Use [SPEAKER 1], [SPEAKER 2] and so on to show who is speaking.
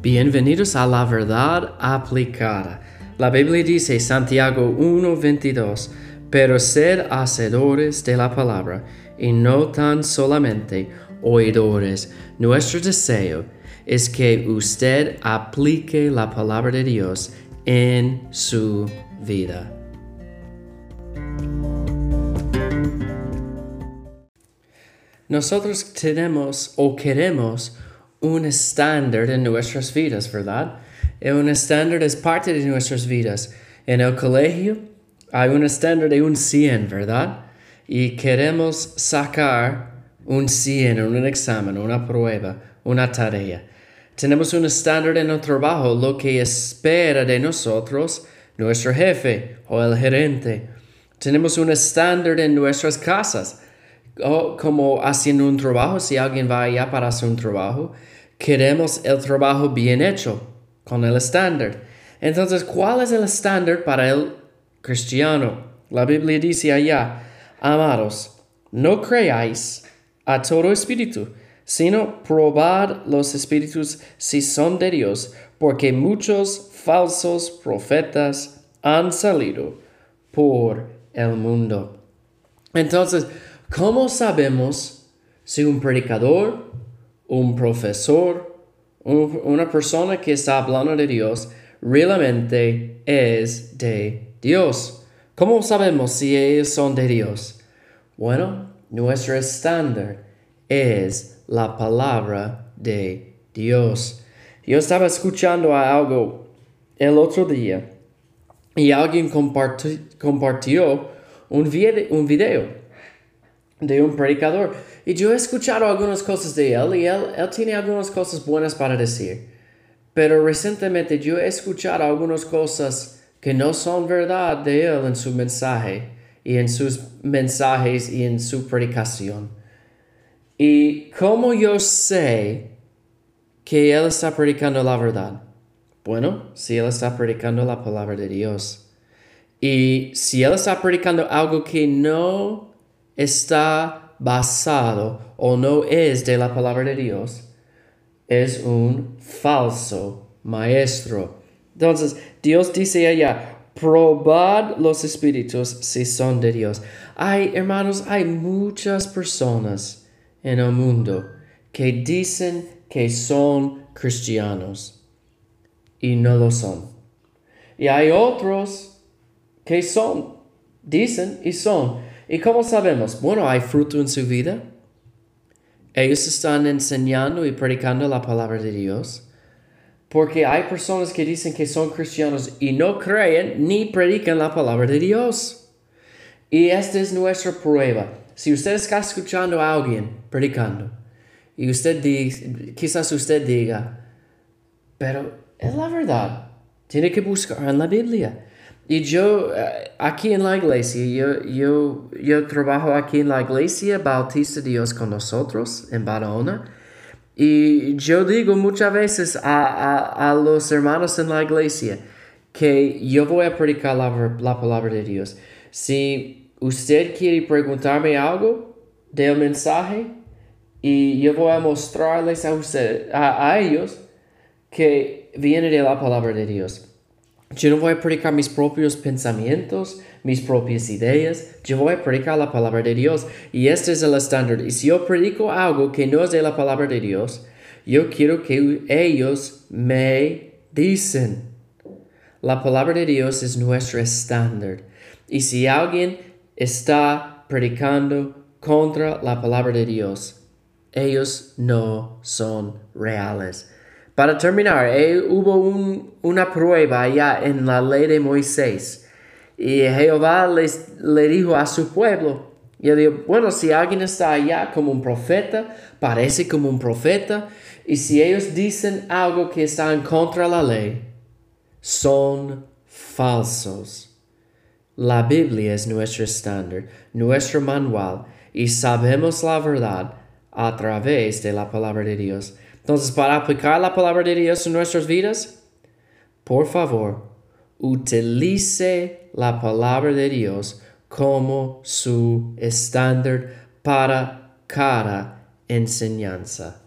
[SPEAKER 1] Bienvenidos a la verdad aplicada. La Biblia dice Santiago 1:22, pero sed hacedores de la palabra y no tan solamente oidores. Nuestro deseo es que usted aplique la palabra de Dios en su vida. Nosotros tenemos o queremos un estándar en nuestras vidas, ¿verdad? Y un estándar es parte de nuestras vidas. En el colegio hay un estándar de un 100, ¿verdad? Y queremos sacar un 100 en un examen, una prueba, una tarea. Tenemos un estándar en el trabajo, lo que espera de nosotros nuestro jefe o el gerente. Tenemos un estándar en nuestras casas, como haciendo un trabajo, si alguien va allá para hacer un trabajo, queremos el trabajo bien hecho, con el estándar. Entonces, ¿cuál es el estándar para el cristiano? La Biblia dice allá, amados, no creáis a todo espíritu, sino probad los espíritus si son de Dios, porque muchos falsos profetas han salido por el mundo. Entonces, ¿cómo sabemos si un predicador, un profesor, una persona que está hablando de Dios realmente es de Dios? ¿Cómo sabemos si ellos son de Dios? Bueno, nuestro estándar es la palabra de Dios. Yo estaba escuchando algo el otro día y alguien compartió un, video de un predicador y yo he escuchado algunas cosas de él y él, él tiene algunas cosas buenas para decir. Pero recientemente yo he escuchado algunas cosas que no son verdad de él en su mensaje y en sus mensajes y en su predicación. ¿Y cómo yo sé que Él está predicando la verdad? Bueno, si Él está predicando la palabra de Dios. Y si Él está predicando algo que no está basado o no es de la palabra de Dios, es un falso maestro. Entonces, Dios dice allá, probad los espíritus si son de Dios. Hay, hermanos, hay muchas personas en el mundo que dicen que son cristianos y no lo son. Y hay otros que son, dicen y son. ¿Y cómo sabemos? Bueno, hay fruto en su vida. Ellos están enseñando y predicando la palabra de Dios. Porque hay personas que dicen que son cristianos y no creen ni predican la palabra de Dios. Y esta es nuestra prueba. Si usted está escuchando a alguien predicando y usted dice, quizás usted diga, pero es la verdad, tiene que buscar en la Biblia. Y yo, eh, aquí en la iglesia, yo, yo, yo trabajo aquí en la iglesia Bautista Dios con nosotros en Barahona. Y yo digo muchas veces a, a, a, los hermanos en la iglesia que yo voy a predicar la, la palabra de Dios. Si usted quiere preguntarme algo del mensaje y yo voy a mostrarles a, usted, a, ellos que viene de la palabra de Dios. Yo no voy a predicar mis propios pensamientos, mis propias ideas. Yo voy a predicar la palabra de Dios. Y este es el estándar. Y si yo predico algo que no es de la palabra de Dios, yo quiero que ellos me dicen. La palabra de Dios es nuestro estándar. Y si alguien está predicando contra la palabra de Dios. Ellos no son reales. Para terminar, eh, hubo una prueba allá en la ley de Moisés. Y Jehová les, le dijo a su pueblo, y él dijo, bueno, si alguien está allá como un profeta, parece como un profeta, y si ellos dicen algo que está en contra de la ley, son falsos. La Biblia es nuestro estándar, nuestro manual, y sabemos la verdad a través de la palabra de Dios. Entonces, para aplicar la palabra de Dios en nuestras vidas, por favor, utilice la palabra de Dios como su estándar para cada enseñanza.